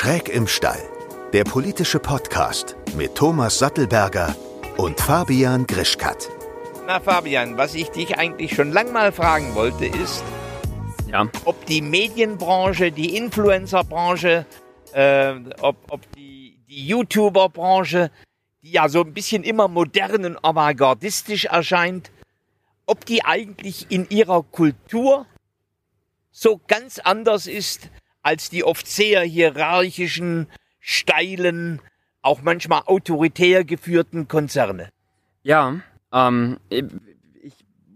Schräg im Stall, der politische Podcast mit Thomas Sattelberger und Fabian Grischkat. Na Fabian, was ich dich eigentlich schon lang mal fragen wollte, ist, Ja. ob die Medienbranche, die Influencerbranche, äh, ob, ob die, die YouTuberbranche, die ja so ein bisschen immer modern und avantgardistisch erscheint, ob die eigentlich in ihrer Kultur so ganz anders ist als die oft sehr hierarchischen, steilen, auch manchmal autoritär geführten Konzerne. Ja, ähm, ich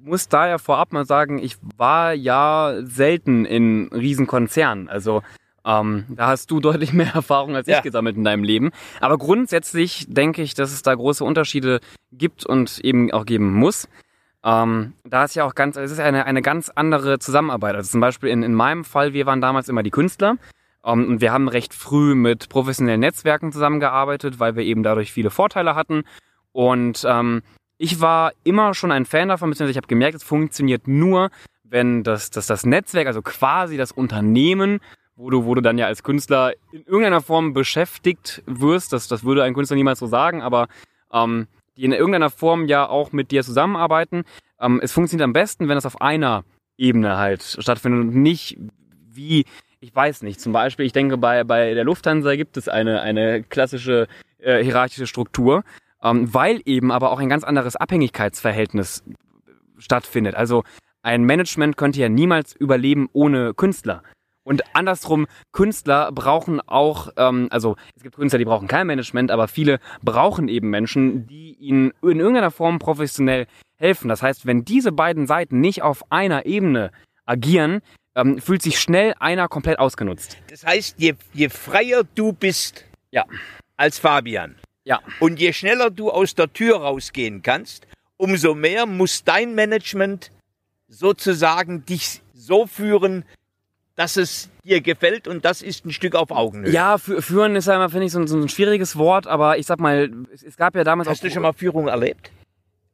muss da ja vorab mal sagen, ich war ja selten in Riesenkonzernen. Also ähm, da hast du deutlich mehr Erfahrung als Ja. ich gesammelt in deinem Leben. Aber grundsätzlich denke ich, dass es da große Unterschiede gibt und eben auch geben muss. Ähm, da ist ja auch ganz, es ist eine, eine ganz andere Zusammenarbeit. Also zum Beispiel in, in meinem Fall, wir waren damals immer die Künstler. Ähm, und wir haben recht früh mit professionellen Netzwerken zusammengearbeitet, weil wir eben dadurch viele Vorteile hatten. Und ähm, ich war immer schon ein Fan davon, beziehungsweise ich habe gemerkt, es funktioniert nur, wenn das, das, das Netzwerk, also quasi das Unternehmen, wo du, wo du dann ja als Künstler in irgendeiner Form beschäftigt wirst, das, das würde ein Künstler niemals so sagen, aber ähm, die in irgendeiner Form ja auch mit dir zusammenarbeiten. Ähm, es funktioniert am besten, wenn es auf einer Ebene halt stattfindet und nicht wie, ich weiß nicht, zum Beispiel, ich denke, bei, bei der Lufthansa gibt es eine, eine klassische äh, hierarchische Struktur, ähm, weil eben aber auch ein ganz anderes Abhängigkeitsverhältnis stattfindet. Also ein Management könnte ja niemals überleben ohne Künstler. Und andersrum, Künstler brauchen auch, ähm, also es gibt Künstler, die brauchen kein Management, aber viele brauchen eben Menschen, die ihnen in irgendeiner Form professionell helfen. Das heißt, wenn diese beiden Seiten nicht auf einer Ebene agieren, ähm, fühlt sich schnell einer komplett ausgenutzt. Das heißt, je, je freier du bist Ja, als Fabian ja, und je schneller du aus der Tür rausgehen kannst, umso mehr muss dein Management sozusagen dich so führen, dass es dir gefällt und das ist ein Stück auf Augenhöhe. ja. Führen ist ja immer finde ich so, ein- so ein schwieriges Wort, aber ich sag mal, es, es gab ja damals Hast auch du schon mal Führung erlebt?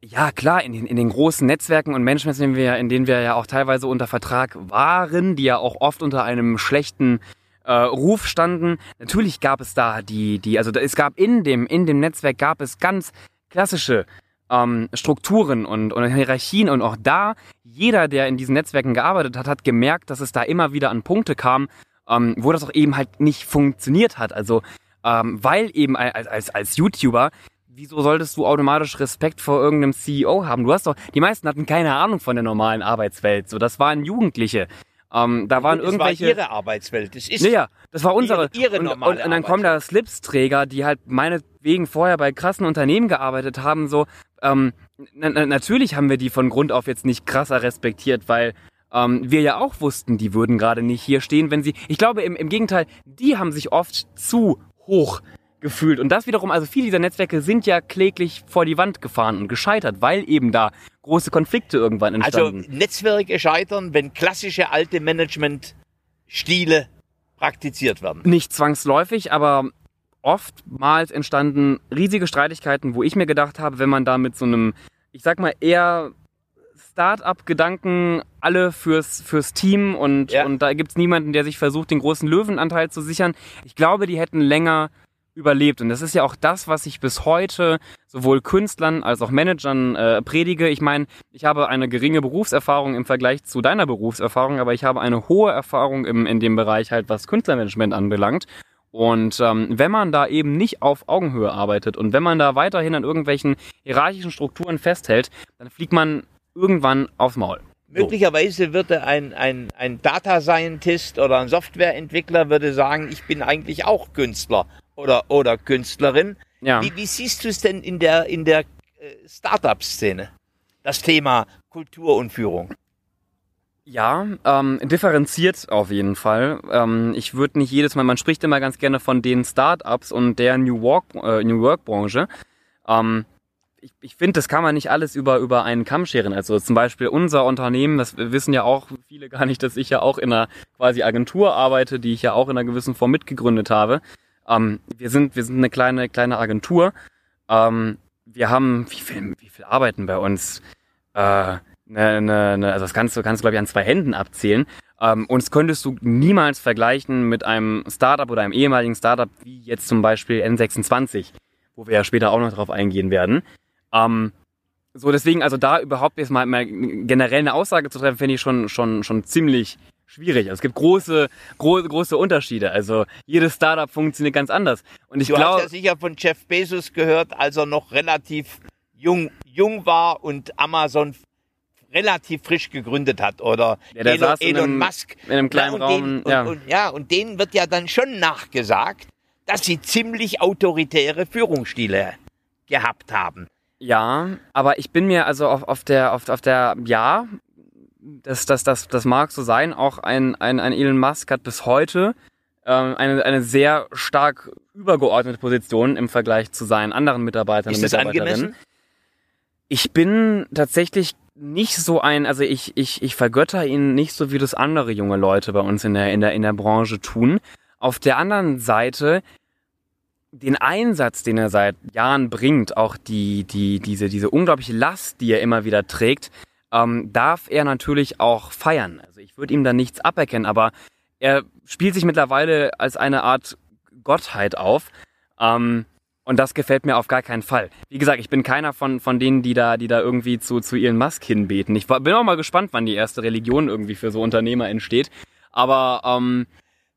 Ja, klar, in den, in den großen Netzwerken und Managements, in denen, wir, in denen wir ja auch teilweise unter Vertrag waren, die ja auch oft unter einem schlechten äh, Ruf standen. Natürlich gab es da die, die, also es gab in dem, in dem Netzwerk gab es ganz klassische ähm, Strukturen und, und Hierarchien und auch da, jeder, der in diesen Netzwerken gearbeitet hat, hat gemerkt, dass es da immer wieder an Punkte kam, ähm, wo das auch eben halt nicht funktioniert hat. Also, ähm, weil eben als, als, als YouTuber wieso solltest du automatisch Respekt vor irgendeinem CEO haben? Du hast doch, die meisten hatten keine Ahnung von der normalen Arbeitswelt. So, das waren Jugendliche. Ähm, da waren das irgendwelche. war ihre Arbeitswelt. Das ist Ja, ja, das war unsere. Ihre- ihre und, normale und, und dann kommen da Slipsträger, die halt meinetwegen vorher bei krassen Unternehmen gearbeitet haben. So, ähm, na, na, natürlich haben wir die von Grund auf jetzt nicht krasser respektiert, weil ähm, wir ja auch wussten, die würden gerade nicht hier stehen, wenn sie. Ich glaube im, im Gegenteil, die haben sich oft zu hoch gefühlt. Und das wiederum, also viele dieser Netzwerke sind ja kläglich vor die Wand gefahren und gescheitert, weil eben da große Konflikte irgendwann also entstanden. Netzwerke scheitern, wenn klassische alte Management-Stile praktiziert werden. Nicht zwangsläufig, aber oftmals entstanden riesige Streitigkeiten, wo ich mir gedacht habe, wenn man da mit so einem, ich sag mal, eher Start-up-Gedanken alle fürs, fürs Team und, Ja. und da gibt's niemanden, der sich versucht, den großen Löwenanteil zu sichern. Ich glaube, die hätten länger überlebt. Und das ist ja auch das, was ich bis heute sowohl Künstlern als auch Managern äh, predige. Ich meine, ich habe eine geringe Berufserfahrung im Vergleich zu deiner Berufserfahrung, aber ich habe eine hohe Erfahrung im, in dem Bereich halt, was Künstlermanagement anbelangt. Und ähm, wenn man da eben nicht auf Augenhöhe arbeitet und wenn man da weiterhin an irgendwelchen hierarchischen Strukturen festhält, dann fliegt man irgendwann aufs Maul. So. Möglicherweise würde ein, ein, ein Data Scientist oder ein Softwareentwickler würde sagen, ich bin eigentlich auch Künstler oder, oder Künstlerin. Ja. Wie, wie siehst du es denn in der, in der äh, Startup-Szene? Das Thema Kultur und Führung. Ja, ähm, differenziert auf jeden Fall. Ähm, ich würde nicht jedes Mal, man spricht immer ganz gerne von den Startups und der New Work, äh, New Work Branche. Ähm, ich, ich finde, das kann man nicht alles über, über einen Kamm scheren. Also zum Beispiel unser Unternehmen, das wissen ja auch viele gar nicht, dass ich ja auch in einer quasi Agentur arbeite, die ich ja auch in einer gewissen Form mitgegründet habe. Ähm, wir sind, wir sind eine kleine, kleine Agentur. Ähm, wir haben, wie viel, wie viel arbeiten bei uns? Äh, ne, ne, ne, also das kannst du, kannst du, glaube ich, an zwei Händen abzählen. Ähm, und das könntest du niemals vergleichen mit einem Startup oder einem ehemaligen Startup wie jetzt zum Beispiel N26, wo wir ja später auch noch drauf eingehen werden. Ähm, so, deswegen, also da überhaupt jetzt mal, mal generell eine Aussage zu treffen, finde ich schon, schon, schon ziemlich schwierig. Also es gibt große, große, große Unterschiede. Also jedes Startup funktioniert ganz anders. Und ich du glaube. hast ja sicher von Jeff Bezos gehört, als er noch relativ jung, jung war und Amazon relativ frisch gegründet hat oder Ja, Elon, Elon einem- Musk. in einem kleinen und Raum, Den, ja. Und, und, ja, und denen wird ja dann schon nachgesagt, dass sie ziemlich autoritäre Führungsstile gehabt haben. Ja, aber ich bin mir also auf, auf der, auf, auf der, ja, das, das, das, das mag so sein. Auch ein, ein, ein Elon Musk hat bis heute ähm, eine, eine sehr stark übergeordnete Position im Vergleich zu seinen anderen Mitarbeitern Ist und das Mitarbeiterinnen. angemessen? Ich bin tatsächlich nicht so ein, also ich, ich, ich vergötter ihn nicht so, wie das andere junge Leute bei uns in der, in der, in der Branche tun. Auf der anderen Seite, den Einsatz, den er seit Jahren bringt, auch die, die, diese, diese unglaubliche Last, die er immer wieder trägt, ähm, darf er natürlich auch feiern. Also ich würde ihm da nichts aberkennen, aber er spielt sich mittlerweile als eine Art Gottheit auf. Ähm, und das gefällt mir auf gar keinen Fall. Wie gesagt, ich bin keiner von, von denen, die da, die da irgendwie zu, zu Elon Musk hinbeten. Ich war- bin auch mal gespannt, wann die erste Religion irgendwie für so Unternehmer entsteht. Aber ähm,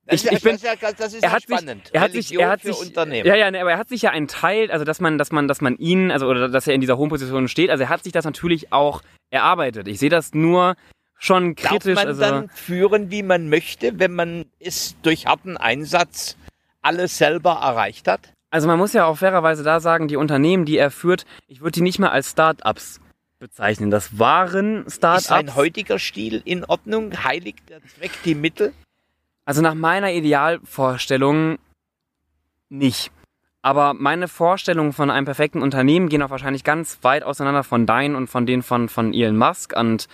Das, ich, ich bin, das, ist ja, das ist er ja hat sich, spannend. er hat sich, er hat sich, ja, ja, ne, aber er hat sich ja einen Teil, also dass man, dass man, dass man ihn, also oder dass er in dieser hohen Position steht, also er hat sich das natürlich auch erarbeitet. Ich sehe das nur schon Darf kritisch, man also dann führen, wie man möchte, wenn man es durch harten Einsatz alles selber erreicht hat? Also man muss ja auch fairerweise da sagen, die Unternehmen, die er führt, ich würde die nicht mehr als Start-ups bezeichnen. Das waren Ist sein Start-ups. heutiger Stil in Ordnung? Heiligt der Zweck die Mittel? Also nach meiner Idealvorstellung nicht. Aber meine Vorstellungen von einem perfekten Unternehmen gehen auch wahrscheinlich ganz weit auseinander von deinen und von denen von, von Elon Musk. Und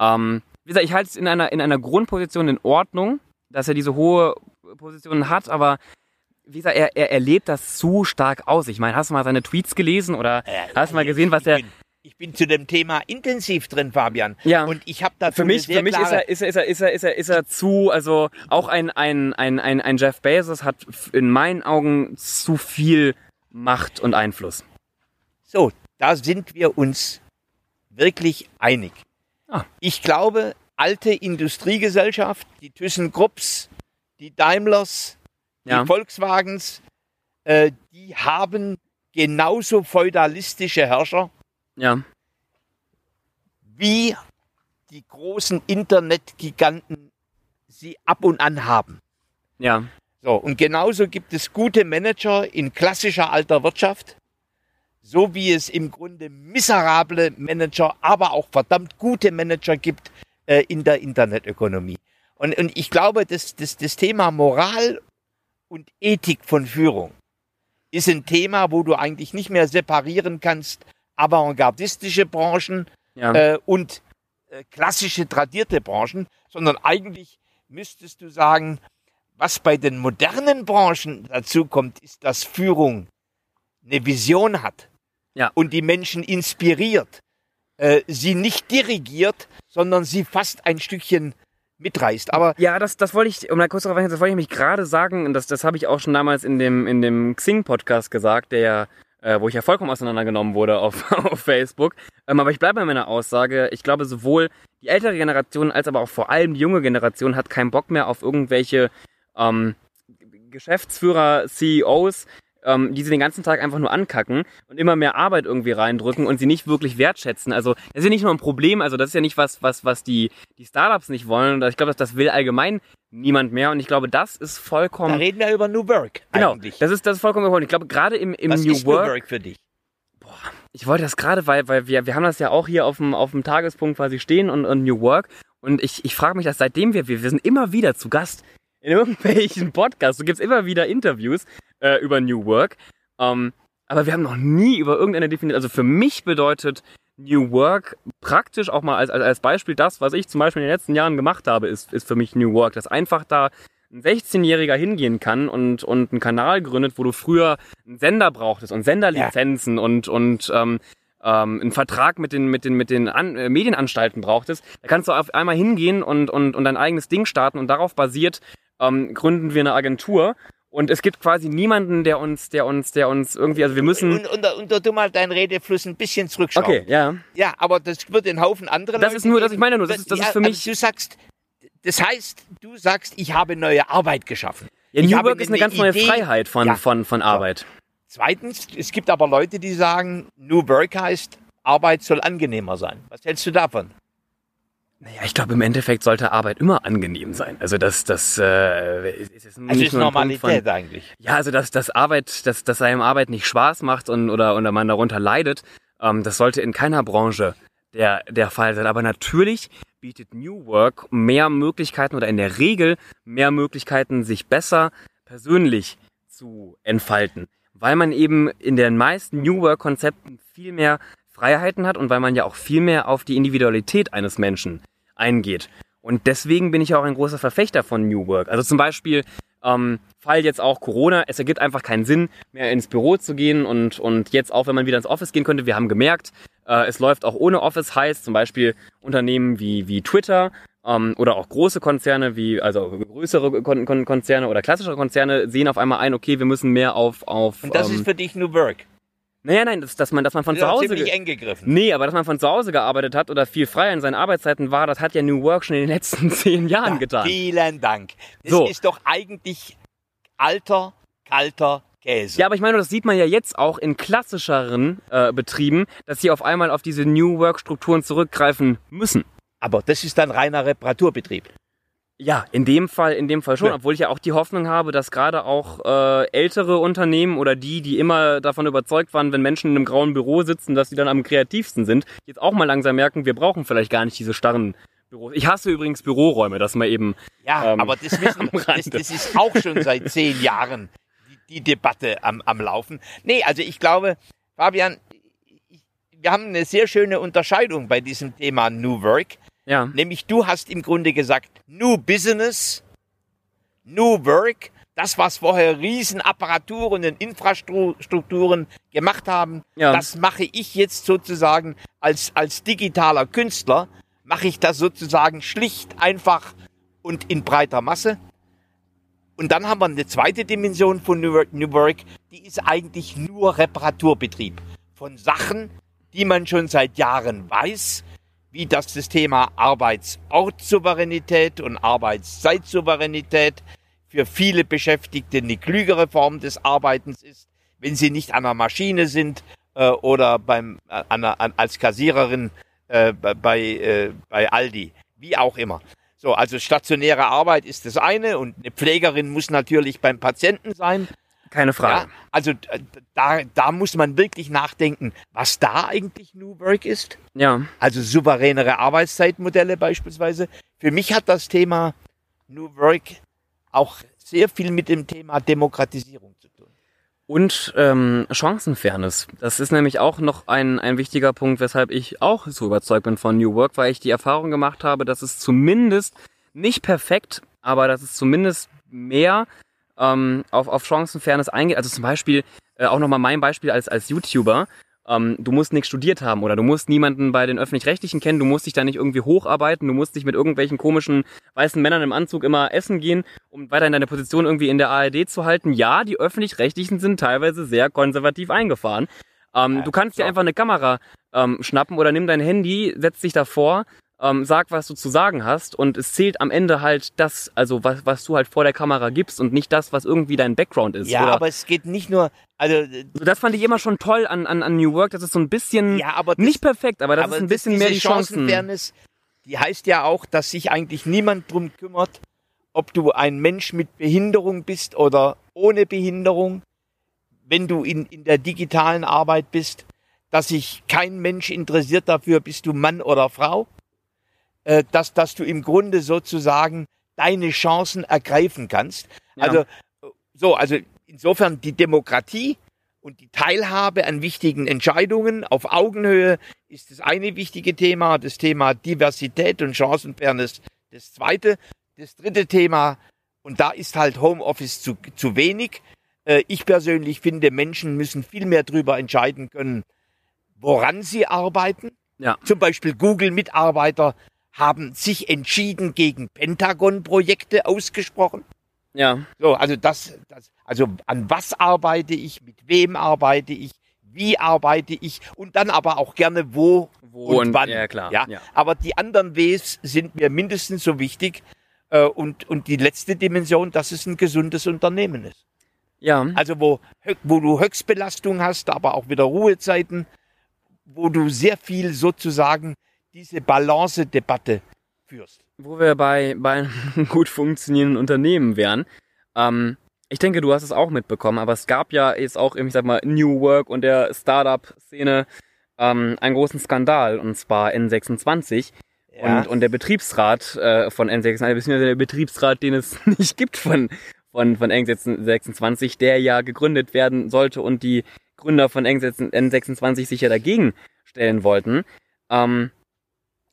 ähm, wie gesagt, ich halte es in einer, in einer Grundposition in Ordnung, dass er diese hohe Position hat, aber wie gesagt, er, er, er lebt das zu stark aus. Ich meine, hast du mal seine Tweets gelesen oder hast du mal gesehen, was er ich bin zu dem Thema intensiv drin, Fabian. Ja. Und ich habe dazu Für mich, für mich ist er, ist er, ist er, ist er, ist er, ist er zu, also auch ein, ein, ein, ein, ein Jeff Bezos hat in meinen Augen zu viel Macht und Einfluss. So, da sind wir uns wirklich einig. Ah. Ich glaube, alte Industriegesellschaft, die ThyssenKrupps, die Daimlers, Ja. die Volkswagens, äh, die haben genauso feudalistische Herrscher Ja, wie die großen Internetgiganten sie ab und an haben. ja, So, und genauso gibt es gute Manager in klassischer alter Wirtschaft, so wie es im Grunde miserable Manager, aber auch verdammt gute Manager gibt äh, in der Internetökonomie. Und, und ich glaube, das, das, das Thema Moral und Ethik von Führung ist ein Thema, wo du eigentlich nicht mehr separieren kannst, avantgardistische Branchen ja. äh, und äh, klassische tradierte Branchen, sondern eigentlich müsstest du sagen, was bei den modernen Branchen dazu kommt, ist, dass Führung eine Vision hat Ja. und die Menschen inspiriert, äh, sie nicht dirigiert, sondern sie fast ein Stückchen mitreißt. Aber Ja, das, das wollte ich, um da kurz darauf eingehen, das wollte ich mich gerade sagen, und das, das habe ich auch schon damals in dem, in dem Xing-Podcast gesagt, der ja, äh, wo ich ja vollkommen auseinandergenommen wurde auf, auf Facebook. Ähm, aber ich bleibe bei meiner Aussage, ich glaube, sowohl die ältere Generation als aber auch vor allem die junge Generation hat keinen Bock mehr auf irgendwelche ähm, Geschäftsführer, CEOs, ähm, die sie den ganzen Tag einfach nur ankacken und immer mehr Arbeit irgendwie reindrücken und sie nicht wirklich wertschätzen. Also das ist ja nicht nur ein Problem, also das ist ja nicht was, was, was die, die Startups nicht wollen. Und ich glaube, das, das will allgemein niemand mehr. Und ich glaube, das ist da vollkommen. reden wir über New Work Genau, eigentlich. das ist, das ist vollkommen überholt. Ich glaube, gerade im, im Was New ist New Work, für dich? ich wollte das gerade, weil, weil wir, wir haben das ja auch hier auf dem, auf dem Tagespunkt quasi stehen und, und New Work. Und ich, ich frage mich das seitdem wir, wir, wir sind immer wieder zu Gast in irgendwelchen Podcasts. Du gibst immer wieder Interviews äh, über New Work. Ähm, aber wir haben noch nie über irgendeine Definition. Also für mich bedeutet New Work praktisch auch mal als, als, als Beispiel das, was ich zum Beispiel in den letzten Jahren gemacht habe, ist, ist für mich New Work. Dass einfach da ein 16-Jähriger hingehen kann und, und einen Kanal gründet, wo du früher einen Sender brauchtest und Senderlizenzen und, und ähm, ähm, einen Vertrag mit den, mit den, mit den An äh, Medienanstalten brauchtest, da kannst du auf einmal hingehen und, und, und dein eigenes Ding starten und darauf basiert ähm, gründen wir eine Agentur und es gibt quasi niemanden, der uns, der uns, der uns irgendwie, also wir müssen. Und, und, und, und du mal deinen Redefluss ein bisschen zurückschrauben. Okay, ja. Ja, aber das wird den Haufen andere Das ist nur, das ich meine nur, das ist, das ja, ist für also mich. Du sagst, das heißt, du sagst, ich habe neue Arbeit geschaffen. Ja, New Work ist eine ganz neue Idee. Freiheit von, Ja. von, von Arbeit. Zweitens, es gibt aber Leute, die sagen, New Work heißt, Arbeit soll angenehmer sein. Was hältst du davon? Naja, ich glaube, im Endeffekt sollte Arbeit immer angenehm sein. Also das, das äh, ist, ist Also nicht ist nur Normalität von, eigentlich. Ja, also dass, dass Arbeit, dass, dass einem Arbeit nicht Spaß macht und oder, oder man darunter leidet, ähm, das sollte in keiner Branche der, der Fall sein. Aber natürlich bietet New Work mehr Möglichkeiten oder in der Regel mehr Möglichkeiten, sich besser persönlich zu entfalten. Weil man eben in den meisten New Work-Konzepten viel mehr Freiheiten hat und weil man ja auch viel mehr auf die Individualität eines Menschen eingeht. Und deswegen bin ich auch ein großer Verfechter von New Work. Also zum Beispiel, ähm, Fall jetzt auch Corona, es ergibt einfach keinen Sinn, mehr ins Büro zu gehen und, und jetzt auch, wenn man wieder ins Office gehen könnte, wir haben gemerkt, äh, es läuft auch ohne Office, heißt zum Beispiel Unternehmen wie, wie Twitter ähm, oder auch große Konzerne wie, also größere Kon Kon Konzerne oder klassische Konzerne sehen auf einmal ein, okay, wir müssen mehr auf, auf Und das ähm, ist für dich New Work. Naja, nein, dass, dass man, dass man von Das zu Hause ziemlich eng gegriffen. Nee, aber dass man von zu Hause gearbeitet hat oder viel freier in seinen Arbeitszeiten war, das hat ja New Work schon in den letzten zehn Jahren getan. Vielen Dank. Das So. ist doch eigentlich alter, kalter Käse. Ja, aber ich meine, das sieht man ja jetzt auch in klassischeren äh, Betrieben, dass sie auf einmal auf diese New Work-Strukturen zurückgreifen müssen. Aber das ist dann reiner Reparaturbetrieb. Ja, in dem Fall, in dem Fall schon, Ja. obwohl ich ja auch die Hoffnung habe, dass gerade auch äh, ältere Unternehmen oder die, die immer davon überzeugt waren, wenn Menschen in einem grauen Büro sitzen, dass sie dann am kreativsten sind, jetzt auch mal langsam merken, wir brauchen vielleicht gar nicht diese starren Büros. Ich hasse übrigens Büroräume, dass man eben Ja, Ähm, aber das, wissen, das, das ist auch schon seit zehn Jahren die, die Debatte am, am Laufen. Nee, also ich glaube, Fabian, wir haben eine sehr schöne Unterscheidung bei diesem Thema New Work. Ja, Nämlich du hast im Grunde gesagt, New Business, New Work, das, was vorher Riesenapparaturen und Infrastrukturen gemacht haben, Ja. das mache ich jetzt sozusagen als, als digitaler Künstler, mache ich das sozusagen schlicht, einfach und in breiter Masse. Und dann haben wir eine zweite Dimension von New Work, New Work, die ist eigentlich nur Reparaturbetrieb von Sachen, die man schon seit Jahren weiß, wie das das Thema Arbeitsortssouveränität und Arbeitszeitsouveränität für viele Beschäftigte eine klügere Form des Arbeitens ist, wenn sie nicht an einer Maschine sind äh, oder beim, äh, an an, als Kassiererin äh, bei, äh, bei Aldi, wie auch immer. So, also stationäre Arbeit ist das eine und eine Pflegerin muss natürlich beim Patienten sein. Keine Ja, Frage. also äh, da, da muss man wirklich nachdenken, was da eigentlich New Work ist. Ja. Also souveränere Arbeitszeitmodelle beispielsweise. Für mich hat das Thema New Work auch sehr viel mit dem Thema Demokratisierung zu tun. Und ähm, Chancenfairness. Das ist nämlich auch noch ein, ein wichtiger Punkt, weshalb ich auch so überzeugt bin von New Work, weil ich die Erfahrung gemacht habe, dass es zumindest nicht perfekt, aber dass es zumindest mehr ähm, auf, auf Chancenfairness eingeht. Also zum Beispiel, äh, auch nochmal mein Beispiel als, als YouTuber. Ähm, du musst nichts studiert haben oder du musst niemanden bei den Öffentlich-Rechtlichen kennen, du musst dich da nicht irgendwie hocharbeiten, du musst dich mit irgendwelchen komischen weißen Männern im Anzug immer essen gehen, um weiterhin deine Position irgendwie in der ARD zu halten. Ja, die Öffentlich-Rechtlichen sind teilweise sehr konservativ eingefahren. Ähm, du kannst dir so. einfach eine Kamera ähm, schnappen oder nimm dein Handy, setz dich davor, ähm, sag, was du zu sagen hast und es zählt am Ende halt das, also was, was du halt vor der Kamera gibst und nicht das, was irgendwie dein Background ist. Ja, oder aber es geht nicht nur, also äh, so, das fand ich immer schon toll an, an, an New Work. Das ist so ein bisschen ja, aber das, nicht perfekt, aber das aber ist ein bisschen mehr die Chancen. Chancenfairness, die heißt ja auch, dass sich eigentlich niemand drum kümmert, ob du ein Mensch mit Behinderung bist oder ohne Behinderung, wenn du in, in der digitalen Arbeit bist, dass sich kein Mensch interessiert dafür, bist du Mann oder Frau, äh, dass, dass du im Grunde sozusagen deine Chancen ergreifen kannst. Ja. Also, so, also insofern die Demokratie und die Teilhabe an wichtigen Entscheidungen auf Augenhöhe ist das eine wichtige Thema. Das Thema Diversität und Chancenfairness das zweite. Das dritte Thema, und da ist halt Homeoffice zu, zu wenig. Äh, ich persönlich finde, Menschen müssen viel mehr darüber entscheiden können, woran sie arbeiten. Ja. Zum Beispiel Google-Mitarbeiter haben sich entschieden gegen Pentagon-Projekte ausgesprochen. Ja. So, also das, das, also an was arbeite ich, mit wem arbeite ich, wie arbeite ich und dann aber auch gerne wo, Wo und, wann. ja, klar, Ja? ja. Aber die anderen Ws sind mir mindestens so wichtig. Äh, und, und die letzte Dimension, dass es ein gesundes Unternehmen ist. Ja. Also wo, wo du Höchstbelastung hast, aber auch wieder Ruhezeiten, wo du sehr viel sozusagen diese Balance-Debatte führst. wo wir bei, bei einem gut funktionierenden Unternehmen wären. Ähm, ich denke, du hast es auch mitbekommen, aber es gab ja jetzt auch, ich sag mal, New Work und der Startup-Szene ähm, einen großen Skandal, und zwar N26. Ja. Und, und der Betriebsrat äh, von N26, beziehungsweise der Betriebsrat, den es nicht gibt von, von, von N26, der ja gegründet werden sollte und die Gründer von N26 sich ja dagegen stellen wollten. Ähm,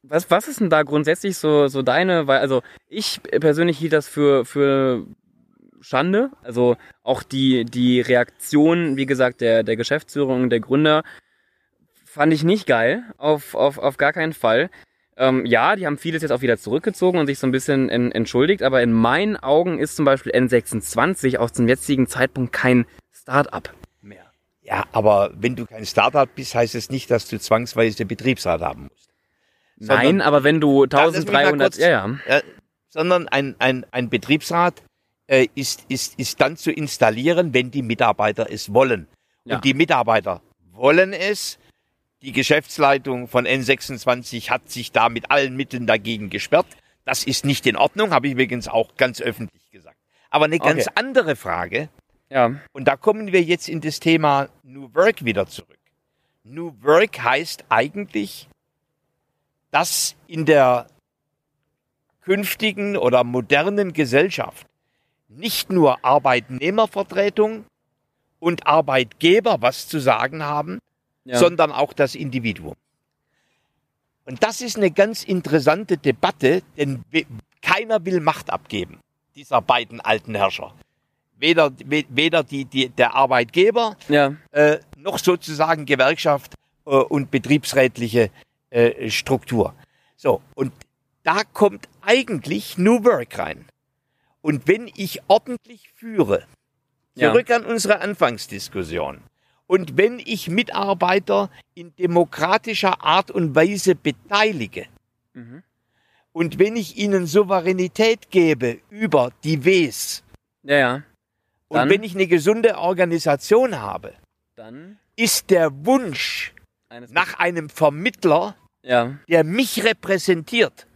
was, was ist denn da grundsätzlich so, so deine, weil, also ich persönlich hielt das für, für Schande. Also auch die, die Reaktion, wie gesagt, der, der Geschäftsführung, der Gründer, fand ich nicht geil. Auf, auf, auf gar keinen Fall. Ähm, ja, die haben vieles jetzt auch wieder zurückgezogen und sich so ein bisschen en, entschuldigt, aber in meinen Augen ist zum Beispiel N26 aus dem jetzigen Zeitpunkt kein Start-up mehr. Ja, aber wenn du kein Startup bist, heißt es nicht, dass du zwangsweise Betriebsrat haben musst. Nein, Sondern- aber wenn du lass mich mal 1300, kurz- ja, ja. Ja, sondern ein, ein, ein Betriebsrat äh, ist, ist, ist dann zu installieren, wenn die Mitarbeiter es wollen. Ja. Und die Mitarbeiter wollen es. Die Geschäftsleitung von N26 hat sich da mit allen Mitteln dagegen gesperrt. Das ist nicht in Ordnung, habe ich übrigens auch ganz öffentlich gesagt. Aber eine ganz Okay. andere Frage, Ja, und da kommen wir jetzt in das Thema New Work wieder zurück. New Work heißt eigentlich, dass in der künftigen oder modernen Gesellschaft nicht nur Arbeitnehmervertretung und Arbeitgeber was zu sagen haben, ja. sondern auch das Individuum. Und das ist eine ganz interessante Debatte, denn keiner will Macht abgeben, dieser beiden alten Herrscher. Weder, we- weder die, die, der Arbeitgeber ja, äh, noch sozusagen Gewerkschaft äh, und betriebsrätliche äh, Struktur. So, und da kommt eigentlich New Work rein. Und wenn ich ordentlich führe, Ja. zurück an unsere Anfangsdiskussion, und wenn ich Mitarbeiter in demokratischer Art und Weise beteilige, Mhm. und wenn ich ihnen Souveränität gebe über die Ws, ja, ja. und wenn ich eine gesunde Organisation habe, Dann ist der Wunsch nach einem Vermittler, ja. der mich repräsentiert,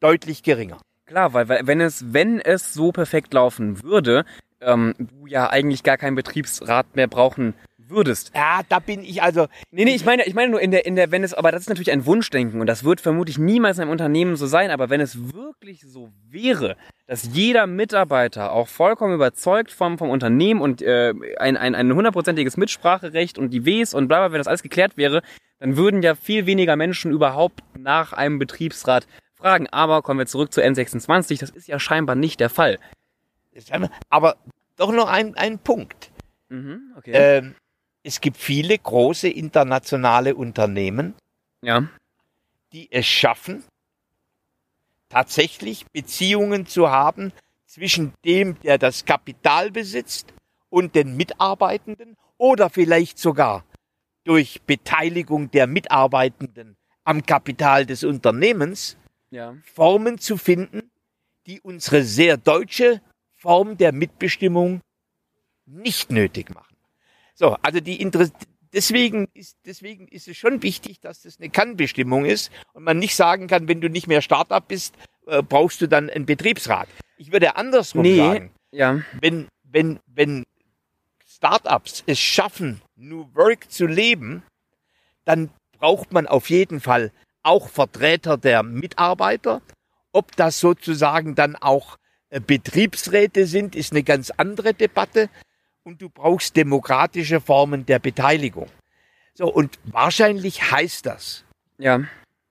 deutlich geringer. Klar, weil, weil wenn es, wenn es so perfekt laufen würde, ähm, du ja eigentlich gar keinen Betriebsrat mehr brauchen würdest. Ja, da bin ich also, Nee, nee, ich meine, ich meine nur in der, in der, wenn es, aber das ist natürlich ein Wunschdenken und das wird vermutlich niemals in einem Unternehmen so sein, aber wenn es wirklich so wäre, dass jeder Mitarbeiter auch vollkommen überzeugt vom, vom Unternehmen und äh, ein, ein, ein hundertprozentiges Mitspracherecht und die Ws und bla bla, wenn das alles geklärt wäre, dann würden ja viel weniger Menschen überhaupt nach einem Betriebsrat fragen. Aber kommen wir zurück zu N26, das ist ja scheinbar nicht der Fall. aber doch noch ein, ein Punkt. Mhm, okay. Ähm, es gibt viele große internationale Unternehmen, ja. die es schaffen, tatsächlich Beziehungen zu haben zwischen dem, der das Kapital besitzt und den Mitarbeitenden oder vielleicht sogar durch Beteiligung der Mitarbeitenden am Kapital des Unternehmens Ja. Formen zu finden, die unsere sehr deutsche Form der Mitbestimmung nicht nötig machen. So, also die Inter deswegen ist, deswegen ist es schon wichtig, dass das eine Kannbestimmung ist und man nicht sagen kann, wenn du nicht mehr Startup bist, äh, brauchst du dann einen Betriebsrat. Ich würde andersrum Nee. sagen, Ja. wenn, wenn, wenn Startups es schaffen, New Work zu leben, dann braucht man auf jeden Fall auch Vertreter der Mitarbeiter. Ob das sozusagen dann auch äh, Betriebsräte sind, ist eine ganz andere Debatte. Und du brauchst demokratische Formen der Beteiligung. So, und wahrscheinlich heißt das, Ja.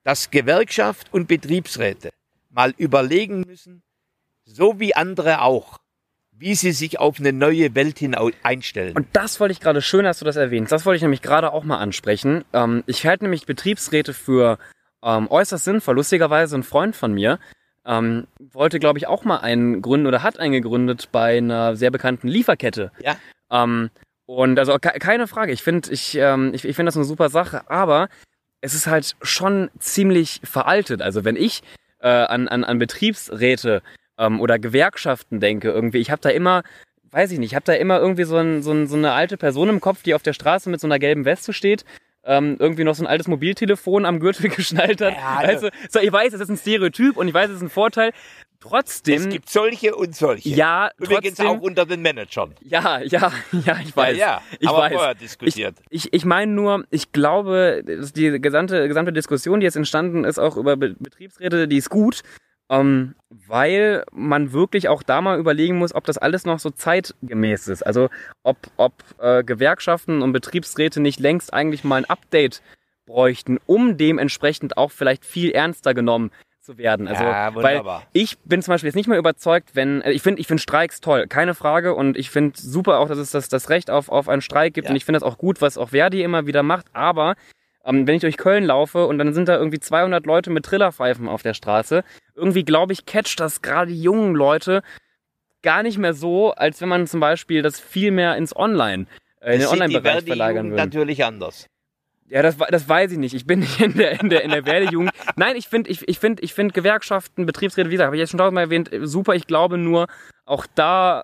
dass Gewerkschaft und Betriebsräte mal überlegen müssen, so wie andere auch, wie sie sich auf eine neue Welt hin einstellen. Und das wollte ich gerade, schön, dass du das erwähnst, das wollte ich nämlich gerade auch mal ansprechen. Ähm, ich halte nämlich Betriebsräte für ähm, äußerst sinnvoll. Lustigerweise ein Freund von mir ähm, wollte, glaube ich, auch mal einen gründen oder hat einen gegründet bei einer sehr bekannten Lieferkette. Ja. Ähm, und also ke keine Frage, ich finde ich, ähm, ich, ich find das eine super Sache, aber es ist halt schon ziemlich veraltet. Also wenn ich äh, an, an, an Betriebsräte ähm, oder Gewerkschaften denke, irgendwie, ich habe da immer, weiß ich nicht, ich habe da immer irgendwie so, ein, so, ein, so eine alte Person im Kopf, die auf der Straße mit so einer gelben Weste steht ähm, irgendwie noch so ein altes Mobiltelefon am Gürtel geschnallt hat. Ja, du, so, ich weiß, das ist ein Stereotyp und ich weiß, es ist ein Vorteil. Trotzdem. Es gibt solche und solche. Ja, Übrigens trotzdem, auch unter den Managern. Ja, ja, ja, ich weiß. Ja, ja ich aber weiß. vorher diskutiert. Ich, ich, ich meine nur, ich glaube, die gesamte, gesamte Diskussion, die jetzt entstanden ist, auch über Be Betriebsräte, die ist gut. Ähm, weil man wirklich auch da mal überlegen muss, ob das alles noch so zeitgemäß ist. Also ob, ob äh, Gewerkschaften und Betriebsräte nicht längst eigentlich mal ein Update bräuchten, um dementsprechend auch vielleicht viel ernster genommen zu werden. Also, ja, weil ich bin zum Beispiel jetzt nicht mehr überzeugt, wenn, äh, ich finde, ich finde Streiks toll, keine Frage. Und ich finde super auch, dass es das, das Recht auf, auf einen Streik gibt. Ja. Und ich finde das auch gut, was auch Verdi immer wieder macht. Aber ähm, wenn ich durch Köln laufe und dann sind da irgendwie 200 Leute mit Trillerpfeifen auf der Straße, irgendwie glaube ich, catcht das gerade die jungen Leute gar nicht mehr so, als wenn man zum Beispiel das viel mehr ins Online, äh, in den Online-Bereich verlagern würde. natürlich anders. Ja, das, das weiß ich nicht. Ich bin nicht in der, in der, in der Werdejugend. Nein, ich finde ich, ich find, ich find Gewerkschaften, Betriebsräte, wie gesagt, habe ich jetzt schon tausendmal erwähnt, super. Ich glaube nur, auch da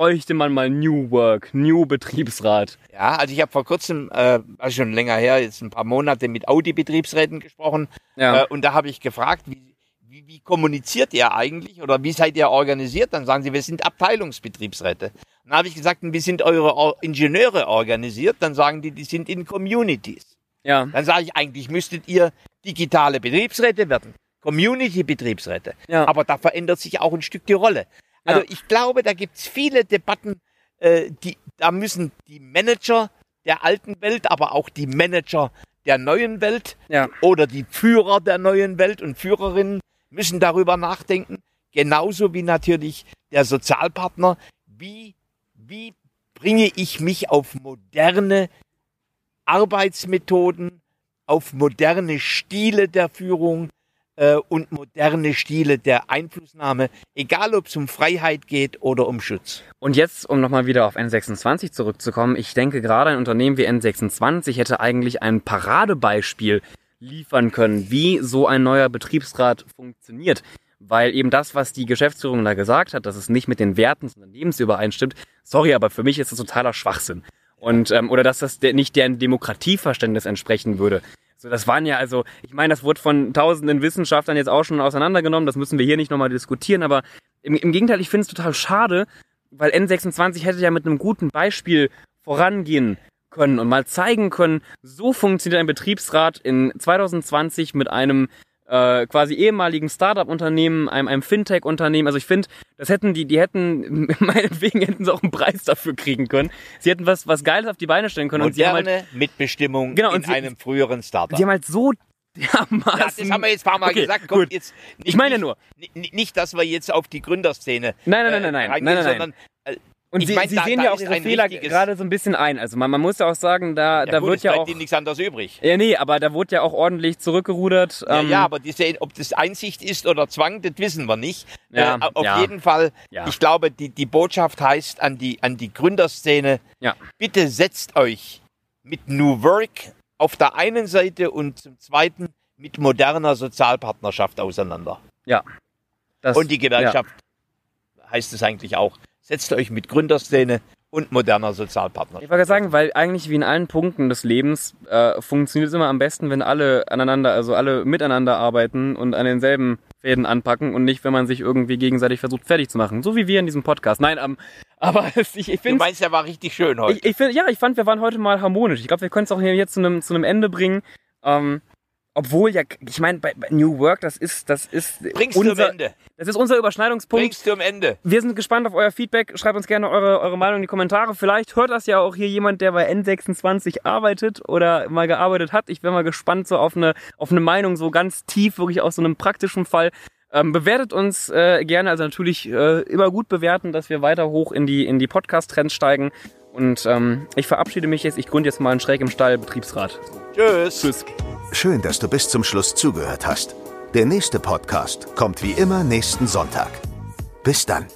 bräuchte man mal New Work, New Betriebsrat. Ja, also ich habe vor kurzem, äh, also schon länger her, jetzt ein paar Monate mit Audi-Betriebsräten gesprochen. Ja. Äh, und da habe ich gefragt, wie, wie, wie kommuniziert ihr eigentlich oder wie seid ihr organisiert? Dann sagen sie, wir sind Abteilungsbetriebsräte. Dann habe ich gesagt, wie sind eure Ingenieure organisiert? Dann sagen die, die sind in Communities. Ja. Dann sage ich, eigentlich müsstet ihr digitale Betriebsräte werden. Community-Betriebsräte. Ja. Aber da verändert sich auch ein Stück die Rolle. Also ja. ich glaube, da gibt's viele Debatten, äh, die, da müssen die Manager der alten Welt, aber auch die Manager der neuen Welt ja. oder die Führer der neuen Welt und Führerinnen müssen darüber nachdenken. Genauso wie natürlich der Sozialpartner. Wie, wie bringe ich mich auf moderne Arbeitsmethoden, auf moderne Stile der Führung, äh, und moderne Stile der Einflussnahme, egal ob es um Freiheit geht oder um Schutz. Und jetzt, um nochmal wieder auf N26 zurückzukommen, ich denke gerade ein Unternehmen wie N26 hätte eigentlich ein Paradebeispiel liefern können, wie so ein neuer Betriebsrat funktioniert. Weil eben das, was die Geschäftsführung da gesagt hat, dass es nicht mit den Werten des Unternehmens übereinstimmt, sorry, aber für mich ist das totaler Schwachsinn. Und, ähm, oder dass das nicht deren Demokratieverständnis entsprechen würde. So, das waren ja also, ich meine, das wurde von tausenden Wissenschaftlern jetzt auch schon auseinandergenommen, das müssen wir hier nicht nochmal diskutieren, aber im, im Gegenteil, ich finde es total schade, weil N26 hätte ja mit einem guten Beispiel vorangehen können und mal zeigen können, so funktioniert ein Betriebsrat in 2020 mit einem äh, quasi ehemaligen Startup-Unternehmen, einem, einem Fintech-Unternehmen. Also ich finde, das hätten die, die hätten, meinetwegen hätten sie auch einen Preis dafür kriegen können. Sie hätten was, was Geiles auf die Beine stellen können. Moderne und sie haben halt, Mitbestimmung genau, in sie, einem früheren Startup. Sie haben halt so dermaßen... Ja, das haben wir jetzt ein paar Mal okay, gesagt. Kommt jetzt nicht, ich meine nur... Nicht, nicht, dass wir jetzt auf die Gründerszene... Nein, nein, nein, nein, äh, nein, nein, nein, nein. Sondern, äh, und ich Sie, mein, Sie da, sehen da ja auch Ihre Fehler gerade so ein bisschen ein. Also man, man muss ja auch sagen, da, ja, da gut, wird ja auch... Ihnen nichts anderes übrig. Ja, nee, aber da wurde ja auch ordentlich zurückgerudert. Ja, ähm, ja aber diese, ob das Einsicht ist oder Zwang, das wissen wir nicht. Ja, äh, auf ja. jeden Fall, ich glaube, die, die Botschaft heißt an die, an die Gründerszene, ja. bitte setzt euch mit New Work auf der einen Seite und zum zweiten mit moderner Sozialpartnerschaft auseinander. Ja. Das, und die Gewerkschaft heißt es eigentlich auch setzt euch mit Gründerszene und moderner Sozialpartner. Ich wollte sagen, weil eigentlich wie in allen Punkten des Lebens äh, funktioniert es immer am besten, wenn alle aneinander, also alle miteinander arbeiten und an denselben Fäden anpacken und nicht, wenn man sich irgendwie gegenseitig versucht fertig zu machen. So wie wir in diesem Podcast. Nein, um, aber ich, ich finde. Du meinst, er war richtig schön heute. Ich, ich find, ja, ich fand, wir waren heute mal harmonisch. Ich glaube, wir können es auch hier jetzt zu einem zu einem Ende bringen. Ähm, obwohl ja, ich meine, bei, bei, New Work, das ist, das ist Bringst unser, du am Ende. Das ist unser Überschneidungspunkt. Bringst du am Ende. Wir sind gespannt auf euer Feedback. Schreibt uns gerne eure, eure Meinung in die Kommentare. Vielleicht hört das ja auch hier jemand, der bei N26 arbeitet oder mal gearbeitet hat. Ich wäre mal gespannt so auf eine, auf eine Meinung, so ganz tief, wirklich aus so einem praktischen Fall. Ähm, bewertet uns äh, gerne, also natürlich äh, immer gut bewerten, dass wir weiter hoch in die, in die Podcast-Trends steigen. Und ähm, ich verabschiede mich jetzt. Ich gründe jetzt mal einen Schräg im Stall Betriebsrat. Tschüss. Tschüss. Schön, dass du bis zum Schluss zugehört hast. Der nächste Podcast kommt wie immer nächsten Sonntag. Bis dann.